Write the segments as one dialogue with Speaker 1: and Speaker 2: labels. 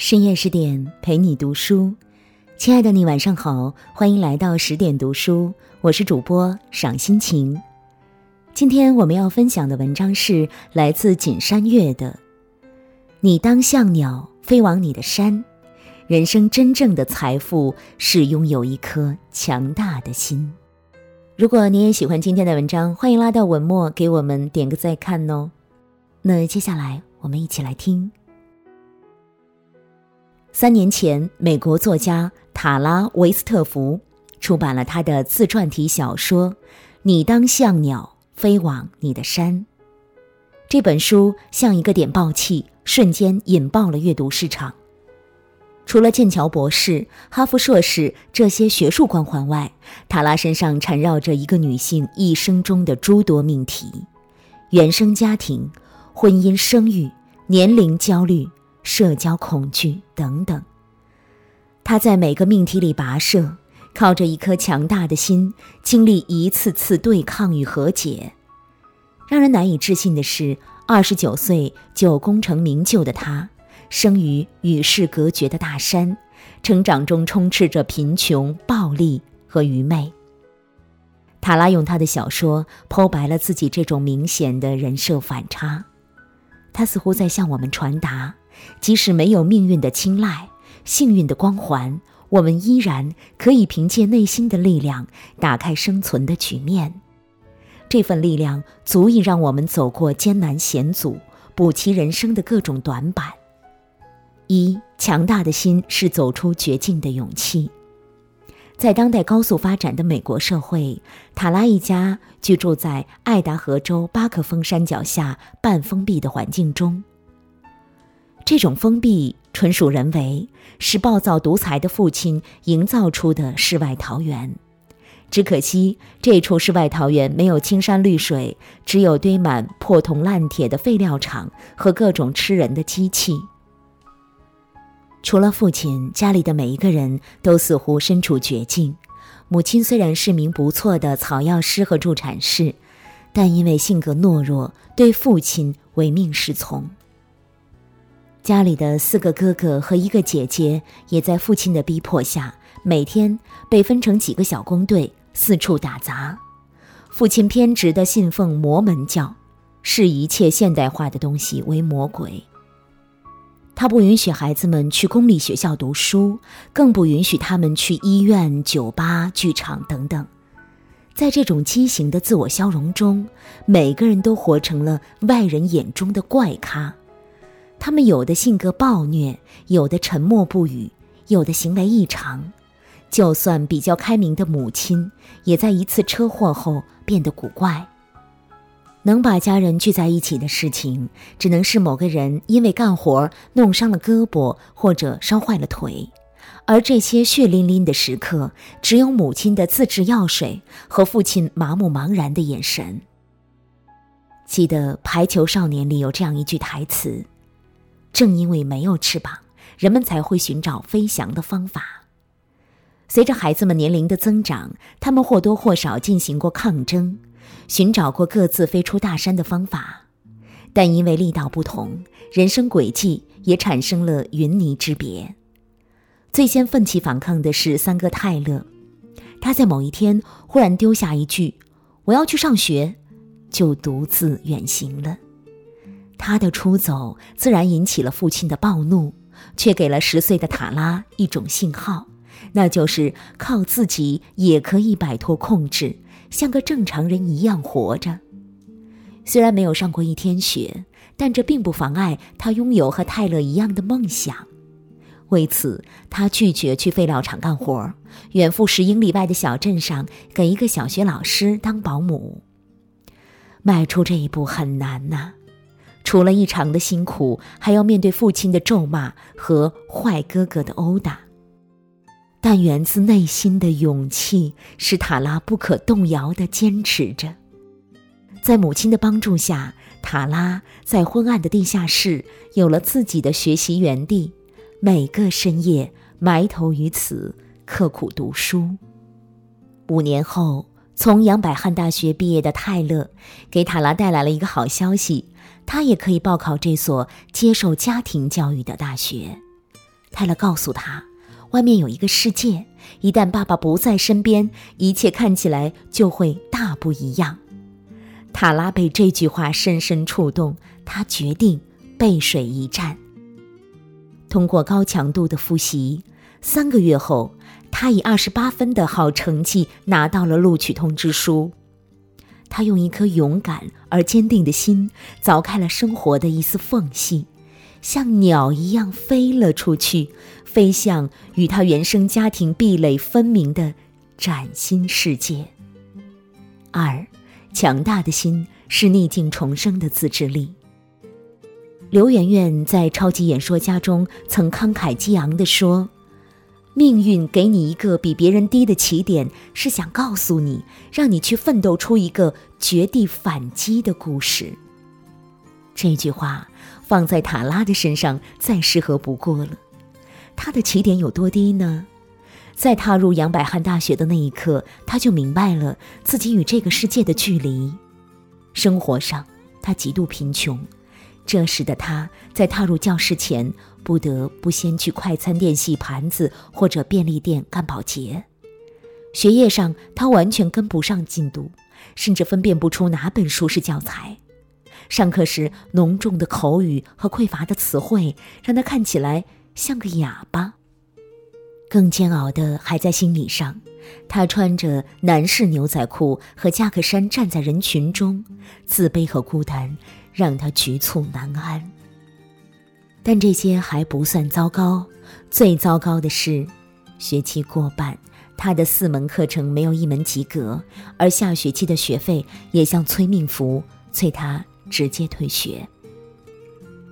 Speaker 1: 深夜十点陪你读书，亲爱的你晚上好，欢迎来到十点读书，我是主播赏心情。今天我们要分享的文章是来自锦山月的《你当像鸟飞往你的山》，人生真正的财富是拥有一颗强大的心。如果你也喜欢今天的文章，欢迎拉到文末给我们点个再看哦。那接下来我们一起来听。三年前，美国作家塔拉·维斯特福出版了他的自传体小说《你当像鸟飞往你的山》。这本书像一个点爆器，瞬间引爆了阅读市场。除了剑桥博士、哈佛硕士这些学术光环外，塔拉身上缠绕着一个女性一生中的诸多命题：原生家庭、婚姻、生育、年龄焦虑。社交恐惧等等，他在每个命题里跋涉，靠着一颗强大的心，经历一次次对抗与和解。让人难以置信的是，二十九岁就功成名就的他，生于与世隔绝的大山，成长中充斥着贫穷、暴力和愚昧。塔拉用他的小说剖白了自己这种明显的人设反差，他似乎在向我们传达。即使没有命运的青睐、幸运的光环，我们依然可以凭借内心的力量打开生存的局面。这份力量足以让我们走过艰难险阻，补齐人生的各种短板。一强大的心是走出绝境的勇气。在当代高速发展的美国社会，塔拉一家居住在爱达荷州巴克峰山脚下半封闭的环境中。这种封闭纯属人为，是暴躁独裁的父亲营造出的世外桃源。只可惜，这处世外桃源没有青山绿水，只有堆满破铜烂铁的废料厂和各种吃人的机器。除了父亲，家里的每一个人都似乎身处绝境。母亲虽然是名不错的草药师和助产士，但因为性格懦弱，对父亲唯命是从。家里的四个哥哥和一个姐姐，也在父亲的逼迫下，每天被分成几个小工队，四处打杂。父亲偏执地信奉魔门教，视一切现代化的东西为魔鬼。他不允许孩子们去公立学校读书，更不允许他们去医院、酒吧、剧场等等。在这种畸形的自我消融中，每个人都活成了外人眼中的怪咖。他们有的性格暴虐，有的沉默不语，有的行为异常。就算比较开明的母亲，也在一次车祸后变得古怪。能把家人聚在一起的事情，只能是某个人因为干活弄伤了胳膊，或者烧坏了腿。而这些血淋淋的时刻，只有母亲的自制药水和父亲麻木茫然的眼神。记得《排球少年》里有这样一句台词。正因为没有翅膀，人们才会寻找飞翔的方法。随着孩子们年龄的增长，他们或多或少进行过抗争，寻找过各自飞出大山的方法，但因为力道不同，人生轨迹也产生了云泥之别。最先奋起反抗的是三哥泰勒，他在某一天忽然丢下一句“我要去上学”，就独自远行了。他的出走自然引起了父亲的暴怒，却给了十岁的塔拉一种信号，那就是靠自己也可以摆脱控制，像个正常人一样活着。虽然没有上过一天学，但这并不妨碍他拥有和泰勒一样的梦想。为此，他拒绝去废料厂干活，远赴十英里外的小镇上给一个小学老师当保姆。迈出这一步很难呐。除了异常的辛苦，还要面对父亲的咒骂和坏哥哥的殴打。但源自内心的勇气使塔拉不可动摇地坚持着。在母亲的帮助下，塔拉在昏暗的地下室有了自己的学习园地，每个深夜埋头于此，刻苦读书。五年后，从杨百翰大学毕业的泰勒，给塔拉带来了一个好消息。他也可以报考这所接受家庭教育的大学。泰勒告诉他，外面有一个世界，一旦爸爸不在身边，一切看起来就会大不一样。塔拉被这句话深深触动，他决定背水一战。通过高强度的复习，三个月后，他以二十八分的好成绩拿到了录取通知书。他用一颗勇敢而坚定的心，凿开了生活的一丝缝隙，像鸟一样飞了出去，飞向与他原生家庭壁垒分明的崭新世界。二，强大的心是逆境重生的自制力。刘媛媛在《超级演说家》中曾慷慨激昂地说。命运给你一个比别人低的起点，是想告诉你，让你去奋斗出一个绝地反击的故事。这句话放在塔拉的身上再适合不过了。他的起点有多低呢？在踏入杨百翰大学的那一刻，他就明白了自己与这个世界的距离。生活上，他极度贫穷。这时的他在踏入教室前，不得不先去快餐店洗盘子或者便利店干保洁。学业上，他完全跟不上进度，甚至分辨不出哪本书是教材。上课时，浓重的口语和匮乏的词汇让他看起来像个哑巴。更煎熬的还在心理上，他穿着男士牛仔裤和夹克衫站在人群中，自卑和孤单。让他局促难安。但这些还不算糟糕，最糟糕的是，学期过半，他的四门课程没有一门及格，而下学期的学费也像催命符，催他直接退学。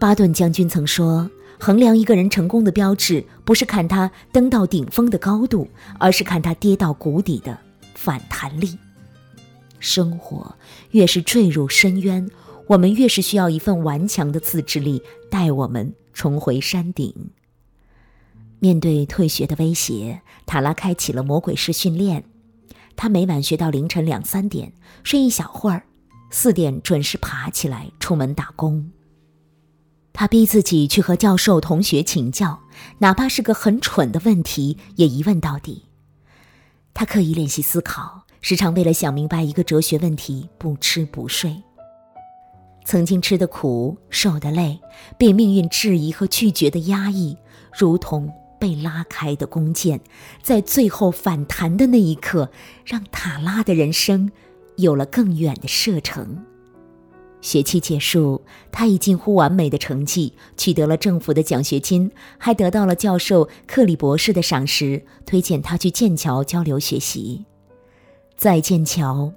Speaker 1: 巴顿将军曾说：“衡量一个人成功的标志，不是看他登到顶峰的高度，而是看他跌到谷底的反弹力。”生活越是坠入深渊。我们越是需要一份顽强的自制力，带我们重回山顶。面对退学的威胁，塔拉开启了魔鬼式训练。他每晚学到凌晨两三点，睡一小会儿，四点准时爬起来出门打工。他逼自己去和教授、同学请教，哪怕是个很蠢的问题，也一问到底。他刻意练习思考，时常为了想明白一个哲学问题不吃不睡。曾经吃的苦、受的累、被命运质疑和拒绝的压抑，如同被拉开的弓箭，在最后反弹的那一刻，让塔拉的人生有了更远的射程。学期结束，他以近乎完美的成绩取得了政府的奖学金，还得到了教授克里博士的赏识，推荐他去剑桥交流学习。在剑桥。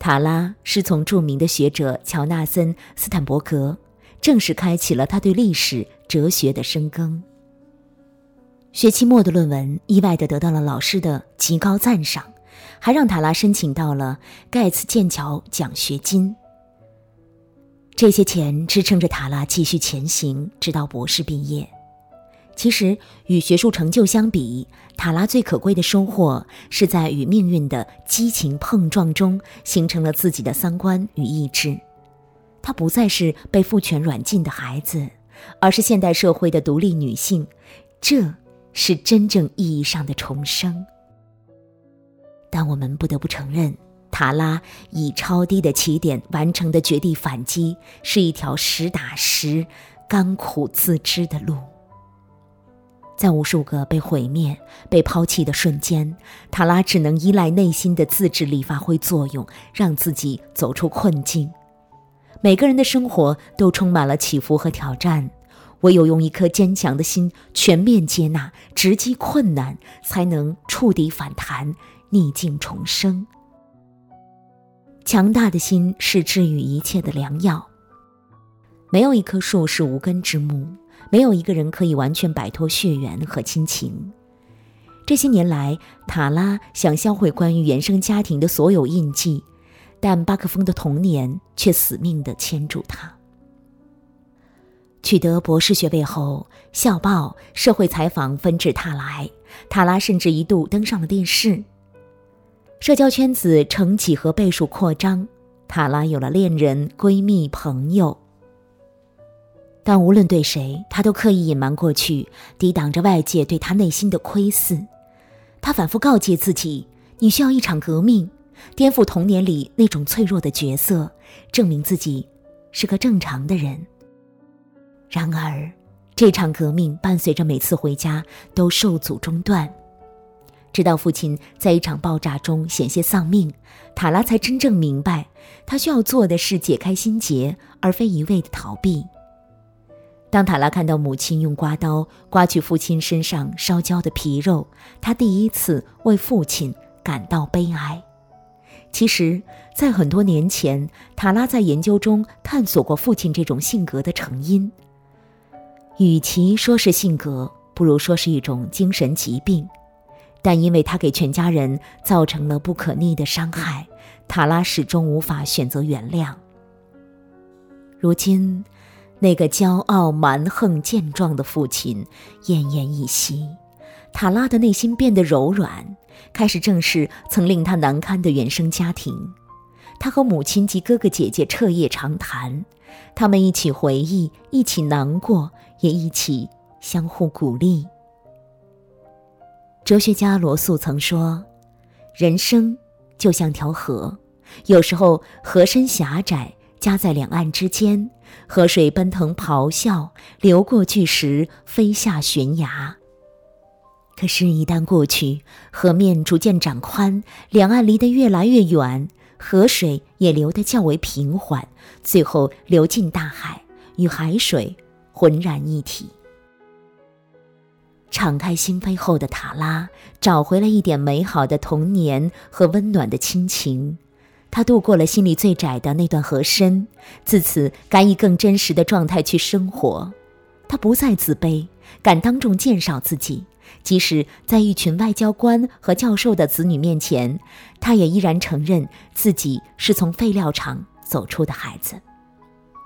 Speaker 1: 塔拉是从著名的学者乔纳森·斯坦伯格，正式开启了他对历史、哲学的深耕。学期末的论文意外地得到了老师的极高赞赏，还让塔拉申请到了盖茨剑桥奖学金。这些钱支撑着塔拉继续前行，直到博士毕业。其实，与学术成就相比，塔拉最可贵的收获是在与命运的激情碰撞中，形成了自己的三观与意志。她不再是被父权软禁的孩子，而是现代社会的独立女性。这是真正意义上的重生。但我们不得不承认，塔拉以超低的起点完成的绝地反击，是一条实打实、甘苦自知的路。在无数个被毁灭、被抛弃的瞬间，塔拉只能依赖内心的自制力发挥作用，让自己走出困境。每个人的生活都充满了起伏和挑战，唯有用一颗坚强的心，全面接纳、直击困难，才能触底反弹、逆境重生。强大的心是治愈一切的良药。没有一棵树是无根之木。没有一个人可以完全摆脱血缘和亲情。这些年来，塔拉想销毁关于原生家庭的所有印记，但巴克峰的童年却死命地牵住他。取得博士学位后，校报、社会采访纷至沓来，塔拉甚至一度登上了电视。社交圈子呈几何倍数扩张，塔拉有了恋人、闺蜜、朋友。但无论对谁，他都刻意隐瞒过去，抵挡着外界对他内心的窥视。他反复告诫自己：“你需要一场革命，颠覆童年里那种脆弱的角色，证明自己是个正常的人。”然而，这场革命伴随着每次回家都受阻中断，直到父亲在一场爆炸中险些丧命，塔拉才真正明白，他需要做的是解开心结，而非一味的逃避。当塔拉看到母亲用刮刀刮去父亲身上烧焦的皮肉，他第一次为父亲感到悲哀。其实，在很多年前，塔拉在研究中探索过父亲这种性格的成因。与其说是性格，不如说是一种精神疾病。但因为他给全家人造成了不可逆的伤害，塔拉始终无法选择原谅。如今，那个骄傲、蛮横、健壮的父亲奄奄一息，塔拉的内心变得柔软，开始正视曾令他难堪的原生家庭。他和母亲及哥哥姐姐彻夜长谈，他们一起回忆，一起难过。也一起相互鼓励。哲学家罗素曾说：“人生就像条河，有时候河身狭窄，夹在两岸之间，河水奔腾咆哮，流过巨石，飞下悬崖。可是，一旦过去，河面逐渐长宽，两岸离得越来越远，河水也流得较为平缓，最后流进大海，与海水。”浑然一体。敞开心扉后的塔拉找回了一点美好的童年和温暖的亲情，他度过了心里最窄的那段河深，自此敢以更真实的状态去生活。他不再自卑，敢当众介绍自己，即使在一群外交官和教授的子女面前，他也依然承认自己是从废料厂走出的孩子。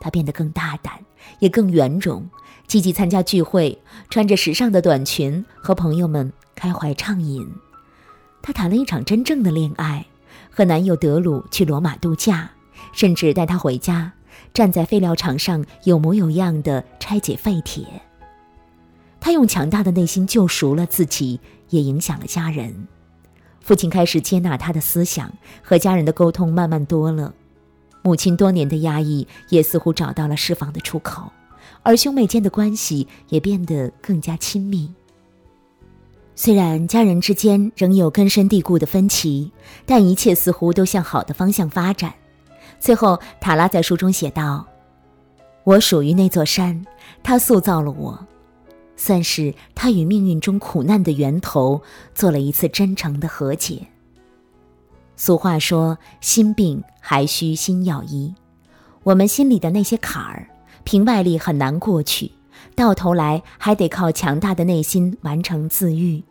Speaker 1: 他变得更大胆，也更圆融，积极参加聚会，穿着时尚的短裙和朋友们开怀畅饮。他谈了一场真正的恋爱，和男友德鲁去罗马度假，甚至带他回家，站在废料场上有模有样的拆解废铁。他用强大的内心救赎了自己，也影响了家人。父亲开始接纳他的思想，和家人的沟通慢慢多了。母亲多年的压抑也似乎找到了释放的出口，而兄妹间的关系也变得更加亲密。虽然家人之间仍有根深蒂固的分歧，但一切似乎都向好的方向发展。最后，塔拉在书中写道：“我属于那座山，它塑造了我，算是他与命运中苦难的源头做了一次真诚的和解。”俗话说：“心病还需心药医。”我们心里的那些坎儿，凭外力很难过去，到头来还得靠强大的内心完成自愈。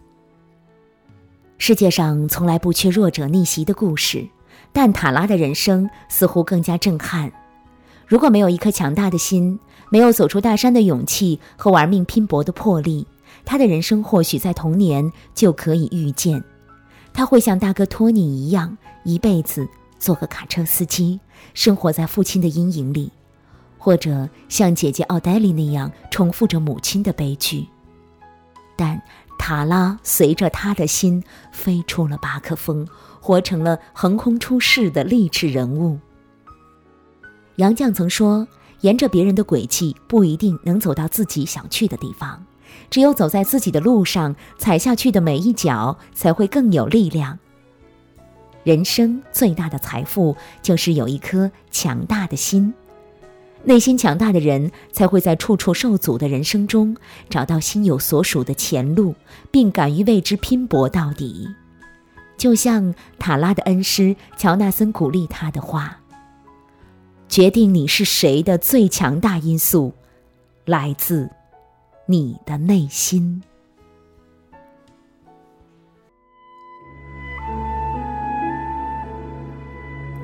Speaker 1: 世界上从来不缺弱者逆袭的故事，但塔拉的人生似乎更加震撼。如果没有一颗强大的心，没有走出大山的勇气和玩命拼搏的魄力，他的人生或许在童年就可以预见。他会像大哥托尼一样，一辈子做个卡车司机，生活在父亲的阴影里；或者像姐姐奥黛丽那样，重复着母亲的悲剧。但塔拉随着他的心飞出了巴克峰，活成了横空出世的励志人物。杨绛曾说：“沿着别人的轨迹，不一定能走到自己想去的地方。”只有走在自己的路上，踩下去的每一脚才会更有力量。人生最大的财富就是有一颗强大的心，内心强大的人才会在处处受阻的人生中找到心有所属的前路，并敢于为之拼搏到底。就像塔拉的恩师乔纳森鼓励他的话：“决定你是谁的最强大因素，来自。”你的内心。